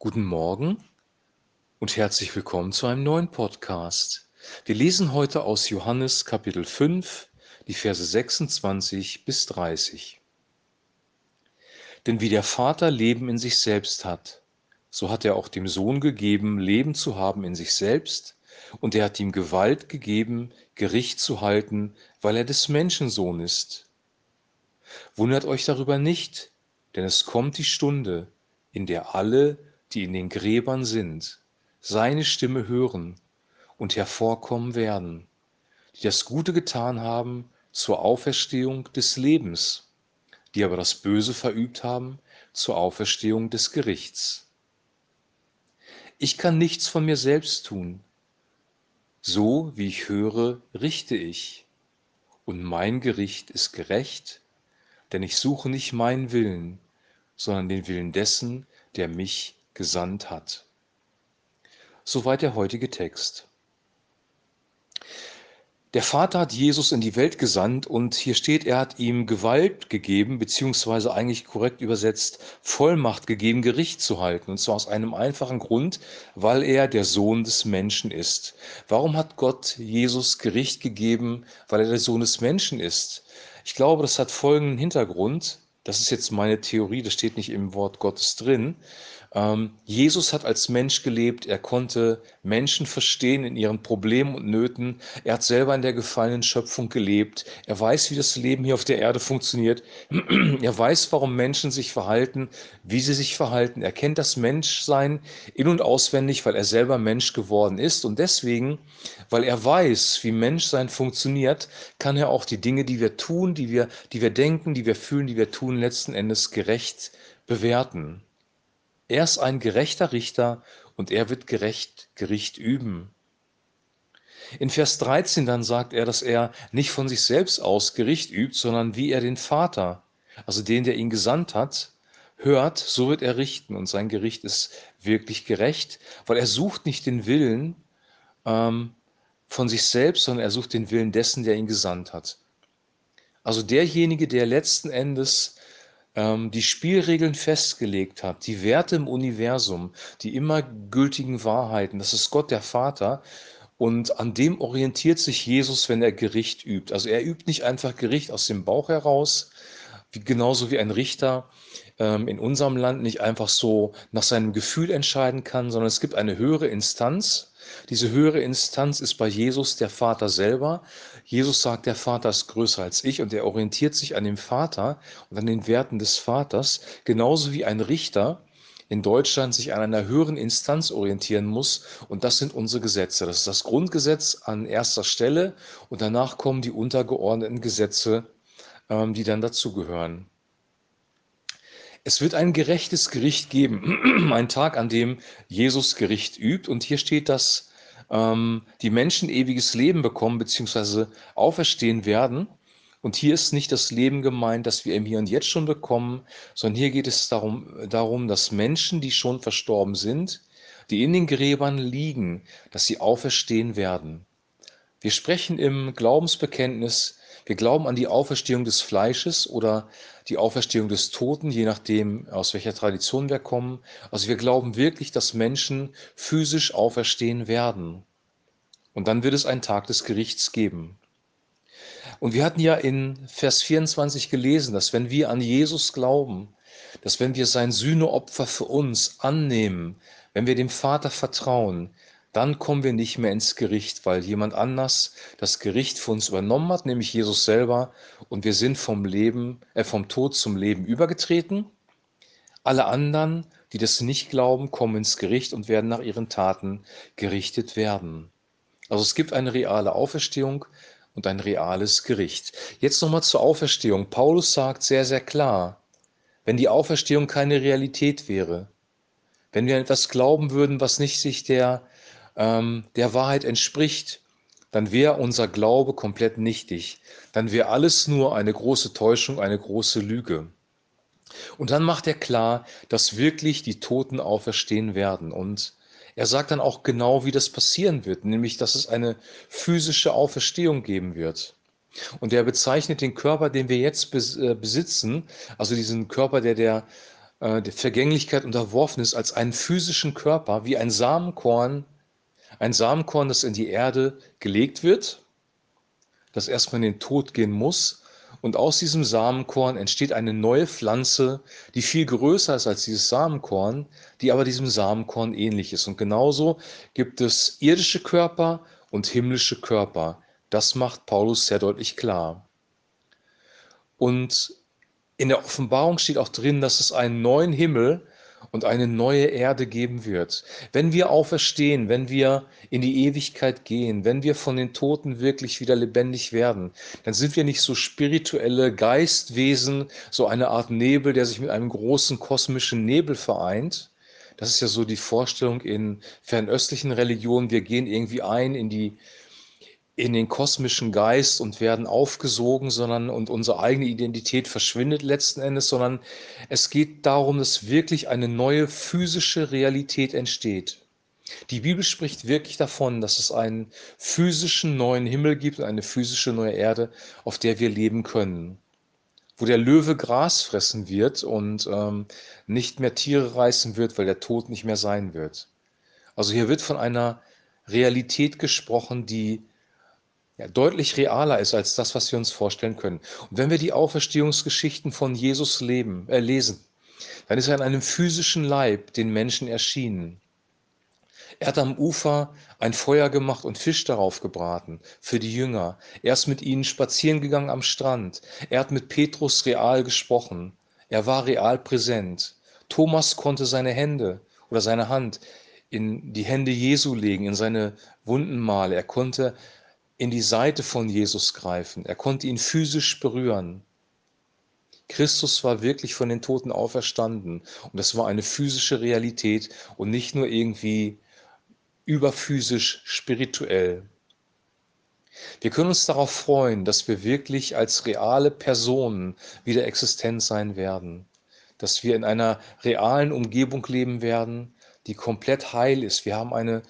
Guten Morgen und herzlich willkommen zu einem neuen Podcast. Wir lesen heute aus Johannes Kapitel 5, die Verse 26 bis 30. Denn wie der Vater Leben in sich selbst hat, so hat er auch dem Sohn gegeben, Leben zu haben in sich selbst, und er hat ihm Gewalt gegeben, Gericht zu halten, weil er des Menschensohn ist. Wundert euch darüber nicht, denn es kommt die Stunde, in der alle, die in den Gräbern sind, seine Stimme hören und hervorkommen werden, die das Gute getan haben zur Auferstehung des Lebens, die aber das Böse verübt haben zur Auferstehung des Gerichts. Ich kann nichts von mir selbst tun. So wie ich höre, richte ich. Und mein Gericht ist gerecht, denn ich suche nicht meinen Willen, sondern den Willen dessen, der mich gesandt hat. Soweit der heutige Text. Der Vater hat Jesus in die Welt gesandt und hier steht, er hat ihm Gewalt gegeben, beziehungsweise eigentlich korrekt übersetzt Vollmacht gegeben, Gericht zu halten. Und zwar aus einem einfachen Grund, weil er der Sohn des Menschen ist. Warum hat Gott Jesus Gericht gegeben, weil er der Sohn des Menschen ist? Ich glaube, das hat folgenden Hintergrund. Das ist jetzt meine Theorie, das steht nicht im Wort Gottes drin. Ähm, Jesus hat als Mensch gelebt, er konnte Menschen verstehen in ihren Problemen und Nöten, er hat selber in der gefallenen Schöpfung gelebt, er weiß, wie das Leben hier auf der Erde funktioniert, er weiß, warum Menschen sich verhalten, wie sie sich verhalten, er kennt das Menschsein in und auswendig, weil er selber Mensch geworden ist. Und deswegen, weil er weiß, wie Menschsein funktioniert, kann er auch die Dinge, die wir tun, die wir, die wir denken, die wir fühlen, die wir tun, letzten Endes gerecht bewerten. Er ist ein gerechter Richter und er wird gerecht Gericht üben. In Vers 13 dann sagt er, dass er nicht von sich selbst aus Gericht übt, sondern wie er den Vater, also den, der ihn gesandt hat, hört, so wird er richten. Und sein Gericht ist wirklich gerecht, weil er sucht nicht den Willen ähm, von sich selbst, sondern er sucht den Willen dessen, der ihn gesandt hat. Also derjenige, der letzten Endes die Spielregeln festgelegt hat, die Werte im Universum, die immer gültigen Wahrheiten, das ist Gott der Vater. Und an dem orientiert sich Jesus, wenn er Gericht übt. Also er übt nicht einfach Gericht aus dem Bauch heraus, wie, genauso wie ein Richter ähm, in unserem Land nicht einfach so nach seinem Gefühl entscheiden kann, sondern es gibt eine höhere Instanz, diese höhere Instanz ist bei Jesus der Vater selber. Jesus sagt, der Vater ist größer als ich und er orientiert sich an dem Vater und an den Werten des Vaters, genauso wie ein Richter in Deutschland sich an einer höheren Instanz orientieren muss. Und das sind unsere Gesetze. Das ist das Grundgesetz an erster Stelle und danach kommen die untergeordneten Gesetze, ähm, die dann dazugehören. Es wird ein gerechtes Gericht geben, ein Tag, an dem Jesus Gericht übt. Und hier steht, dass ähm, die Menschen ewiges Leben bekommen bzw. auferstehen werden. Und hier ist nicht das Leben gemeint, das wir im Hier und Jetzt schon bekommen, sondern hier geht es darum, darum, dass Menschen, die schon verstorben sind, die in den Gräbern liegen, dass sie auferstehen werden. Wir sprechen im Glaubensbekenntnis wir glauben an die Auferstehung des Fleisches oder die Auferstehung des Toten, je nachdem, aus welcher Tradition wir kommen. Also wir glauben wirklich, dass Menschen physisch auferstehen werden. Und dann wird es einen Tag des Gerichts geben. Und wir hatten ja in Vers 24 gelesen, dass wenn wir an Jesus glauben, dass wenn wir sein Sühneopfer für uns annehmen, wenn wir dem Vater vertrauen, dann kommen wir nicht mehr ins Gericht, weil jemand anders das Gericht für uns übernommen hat, nämlich Jesus selber, und wir sind vom Leben, äh, vom Tod zum Leben übergetreten. Alle anderen, die das nicht glauben, kommen ins Gericht und werden nach ihren Taten gerichtet werden. Also es gibt eine reale Auferstehung und ein reales Gericht. Jetzt nochmal zur Auferstehung. Paulus sagt sehr, sehr klar, wenn die Auferstehung keine Realität wäre, wenn wir etwas glauben würden, was nicht sich der ähm, der Wahrheit entspricht, dann wäre unser Glaube komplett nichtig. Dann wäre alles nur eine große Täuschung, eine große Lüge. Und dann macht er klar, dass wirklich die Toten auferstehen werden. Und er sagt dann auch genau, wie das passieren wird, nämlich dass es eine physische Auferstehung geben wird. Und er bezeichnet den Körper, den wir jetzt äh, besitzen, also diesen Körper, der der äh, der Vergänglichkeit unterworfen ist, als einen physischen Körper, wie ein Samenkorn, ein Samenkorn, das in die Erde gelegt wird, das erstmal in den Tod gehen muss. Und aus diesem Samenkorn entsteht eine neue Pflanze, die viel größer ist als dieses Samenkorn, die aber diesem Samenkorn ähnlich ist. Und genauso gibt es irdische Körper und himmlische Körper. Das macht Paulus sehr deutlich klar. Und in der Offenbarung steht auch drin, dass es einen neuen Himmel und eine neue Erde geben wird. Wenn wir auferstehen, wenn wir in die Ewigkeit gehen, wenn wir von den Toten wirklich wieder lebendig werden, dann sind wir nicht so spirituelle Geistwesen, so eine Art Nebel, der sich mit einem großen kosmischen Nebel vereint. Das ist ja so die Vorstellung in fernöstlichen Religionen. Wir gehen irgendwie ein in die in den kosmischen Geist und werden aufgesogen, sondern und unsere eigene Identität verschwindet letzten Endes, sondern es geht darum, dass wirklich eine neue physische Realität entsteht. Die Bibel spricht wirklich davon, dass es einen physischen neuen Himmel gibt eine physische neue Erde, auf der wir leben können. Wo der Löwe Gras fressen wird und ähm, nicht mehr Tiere reißen wird, weil der Tod nicht mehr sein wird. Also hier wird von einer Realität gesprochen, die ja, deutlich realer ist als das, was wir uns vorstellen können. Und wenn wir die Auferstehungsgeschichten von Jesus leben, äh, lesen, dann ist er in einem physischen Leib den Menschen erschienen. Er hat am Ufer ein Feuer gemacht und Fisch darauf gebraten für die Jünger. Er ist mit ihnen spazieren gegangen am Strand. Er hat mit Petrus real gesprochen. Er war real präsent. Thomas konnte seine Hände oder seine Hand in die Hände Jesu legen, in seine Wunden malen. Er konnte in die Seite von Jesus greifen. Er konnte ihn physisch berühren. Christus war wirklich von den Toten auferstanden und das war eine physische Realität und nicht nur irgendwie überphysisch spirituell. Wir können uns darauf freuen, dass wir wirklich als reale Personen wieder existent sein werden, dass wir in einer realen Umgebung leben werden, die komplett heil ist. Wir haben eine,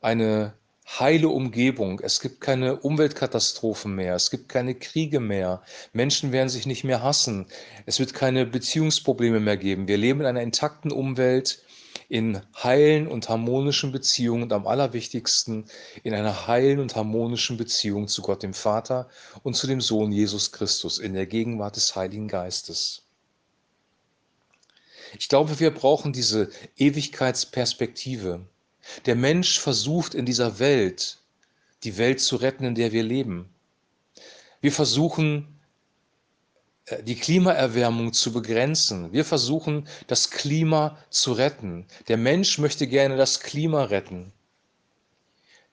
eine heile Umgebung. Es gibt keine Umweltkatastrophen mehr. Es gibt keine Kriege mehr. Menschen werden sich nicht mehr hassen. Es wird keine Beziehungsprobleme mehr geben. Wir leben in einer intakten Umwelt, in heilen und harmonischen Beziehungen und am allerwichtigsten in einer heilen und harmonischen Beziehung zu Gott dem Vater und zu dem Sohn Jesus Christus in der Gegenwart des Heiligen Geistes. Ich glaube, wir brauchen diese Ewigkeitsperspektive. Der Mensch versucht in dieser Welt, die Welt zu retten, in der wir leben. Wir versuchen, äh, die Klimaerwärmung zu begrenzen. Wir versuchen, das Klima zu retten. Der Mensch möchte gerne das Klima retten.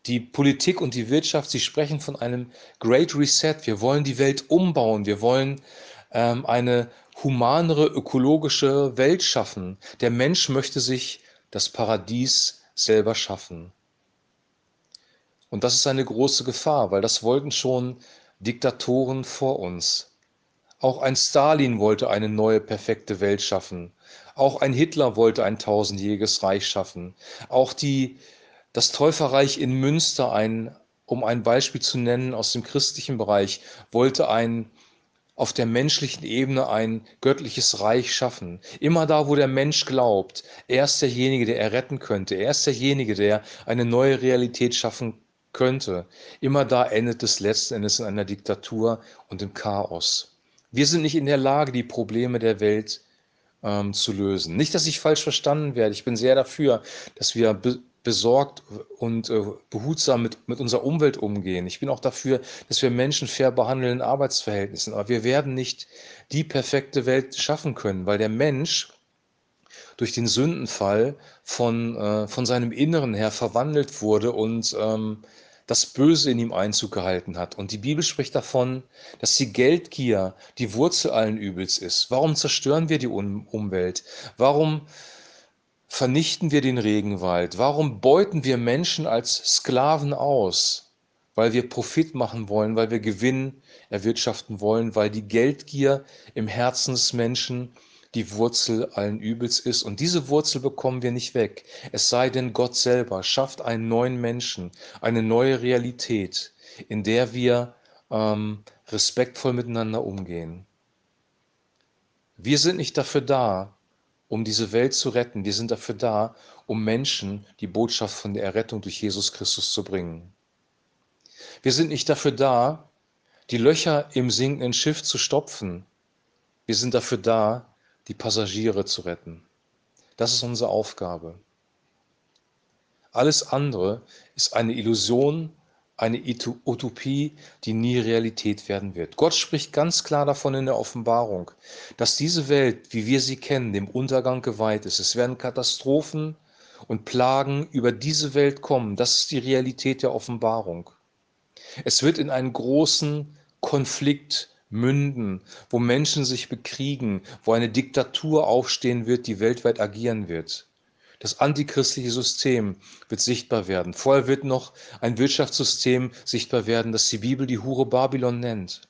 Die Politik und die Wirtschaft, sie sprechen von einem Great Reset. Wir wollen die Welt umbauen. Wir wollen ähm, eine humanere, ökologische Welt schaffen. Der Mensch möchte sich das Paradies selber schaffen. Und das ist eine große Gefahr, weil das wollten schon Diktatoren vor uns. Auch ein Stalin wollte eine neue perfekte Welt schaffen. Auch ein Hitler wollte ein tausendjähriges Reich schaffen. Auch die, das Täuferreich in Münster, ein, um ein Beispiel zu nennen aus dem christlichen Bereich, wollte ein auf der menschlichen Ebene ein göttliches Reich schaffen. Immer da, wo der Mensch glaubt, er ist derjenige, der er retten könnte, er ist derjenige, der eine neue Realität schaffen könnte. Immer da endet es letzten Endes in einer Diktatur und im Chaos. Wir sind nicht in der Lage, die Probleme der Welt ähm, zu lösen. Nicht, dass ich falsch verstanden werde. Ich bin sehr dafür, dass wir besorgt und äh, behutsam mit, mit unserer Umwelt umgehen. Ich bin auch dafür, dass wir Menschen fair behandeln in Arbeitsverhältnissen. Aber wir werden nicht die perfekte Welt schaffen können, weil der Mensch durch den Sündenfall von, äh, von seinem Inneren her verwandelt wurde und ähm, das Böse in ihm Einzug gehalten hat. Und die Bibel spricht davon, dass die Geldgier die Wurzel allen Übels ist. Warum zerstören wir die um Umwelt? Warum vernichten wir den Regenwald? Warum beuten wir Menschen als Sklaven aus? Weil wir Profit machen wollen, weil wir Gewinn erwirtschaften wollen, weil die Geldgier im Herzen des Menschen die Wurzel allen Übels ist. Und diese Wurzel bekommen wir nicht weg. Es sei denn, Gott selber schafft einen neuen Menschen, eine neue Realität, in der wir ähm, respektvoll miteinander umgehen. Wir sind nicht dafür da, um diese Welt zu retten. Wir sind dafür da, um Menschen die Botschaft von der Errettung durch Jesus Christus zu bringen. Wir sind nicht dafür da, die Löcher im sinkenden Schiff zu stopfen. Wir sind dafür da, die Passagiere zu retten. Das ist unsere Aufgabe. Alles andere ist eine Illusion, eine Utopie, die nie Realität werden wird. Gott spricht ganz klar davon in der Offenbarung, dass diese Welt, wie wir sie kennen, dem Untergang geweiht ist. Es werden Katastrophen und Plagen über diese Welt kommen. Das ist die Realität der Offenbarung. Es wird in einen großen Konflikt münden, wo Menschen sich bekriegen, wo eine Diktatur aufstehen wird, die weltweit agieren wird. Das antichristliche System wird sichtbar werden. Vorher wird noch ein Wirtschaftssystem sichtbar werden, das die Bibel die Hure Babylon nennt.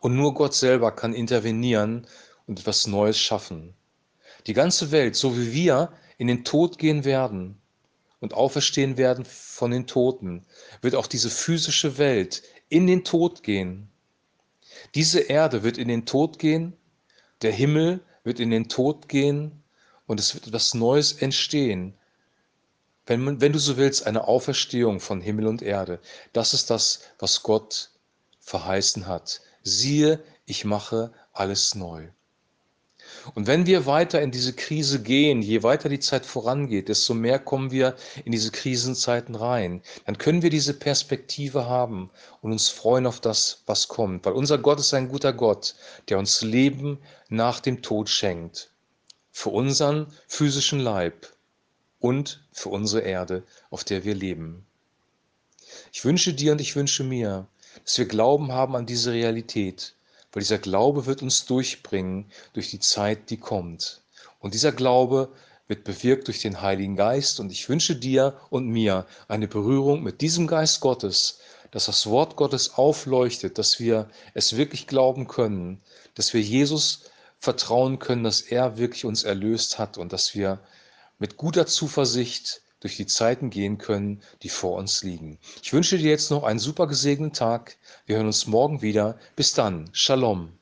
Und nur Gott selber kann intervenieren und etwas Neues schaffen. Die ganze Welt, so wie wir in den Tod gehen werden und auferstehen werden von den Toten, wird auch diese physische Welt in den Tod gehen. Diese Erde wird in den Tod gehen, der Himmel wird in den Tod gehen und es wird etwas Neues entstehen. Wenn, man, wenn du so willst, eine Auferstehung von Himmel und Erde. Das ist das, was Gott verheißen hat. Siehe, ich mache alles neu. Und wenn wir weiter in diese Krise gehen, je weiter die Zeit vorangeht, desto mehr kommen wir in diese Krisenzeiten rein. Dann können wir diese Perspektive haben und uns freuen auf das, was kommt. Weil unser Gott ist ein guter Gott, der uns Leben nach dem Tod schenkt für unseren physischen Leib und für unsere Erde, auf der wir leben. Ich wünsche dir und ich wünsche mir, dass wir Glauben haben an diese Realität, weil dieser Glaube wird uns durchbringen durch die Zeit, die kommt. Und dieser Glaube wird bewirkt durch den Heiligen Geist. Und ich wünsche dir und mir eine Berührung mit diesem Geist Gottes, dass das Wort Gottes aufleuchtet, dass wir es wirklich glauben können, dass wir Jesus vertrauen können, dass er wirklich uns erlöst hat und dass wir mit guter Zuversicht durch die Zeiten gehen können, die vor uns liegen. Ich wünsche dir jetzt noch einen super gesegneten Tag. Wir hören uns morgen wieder. Bis dann. Shalom.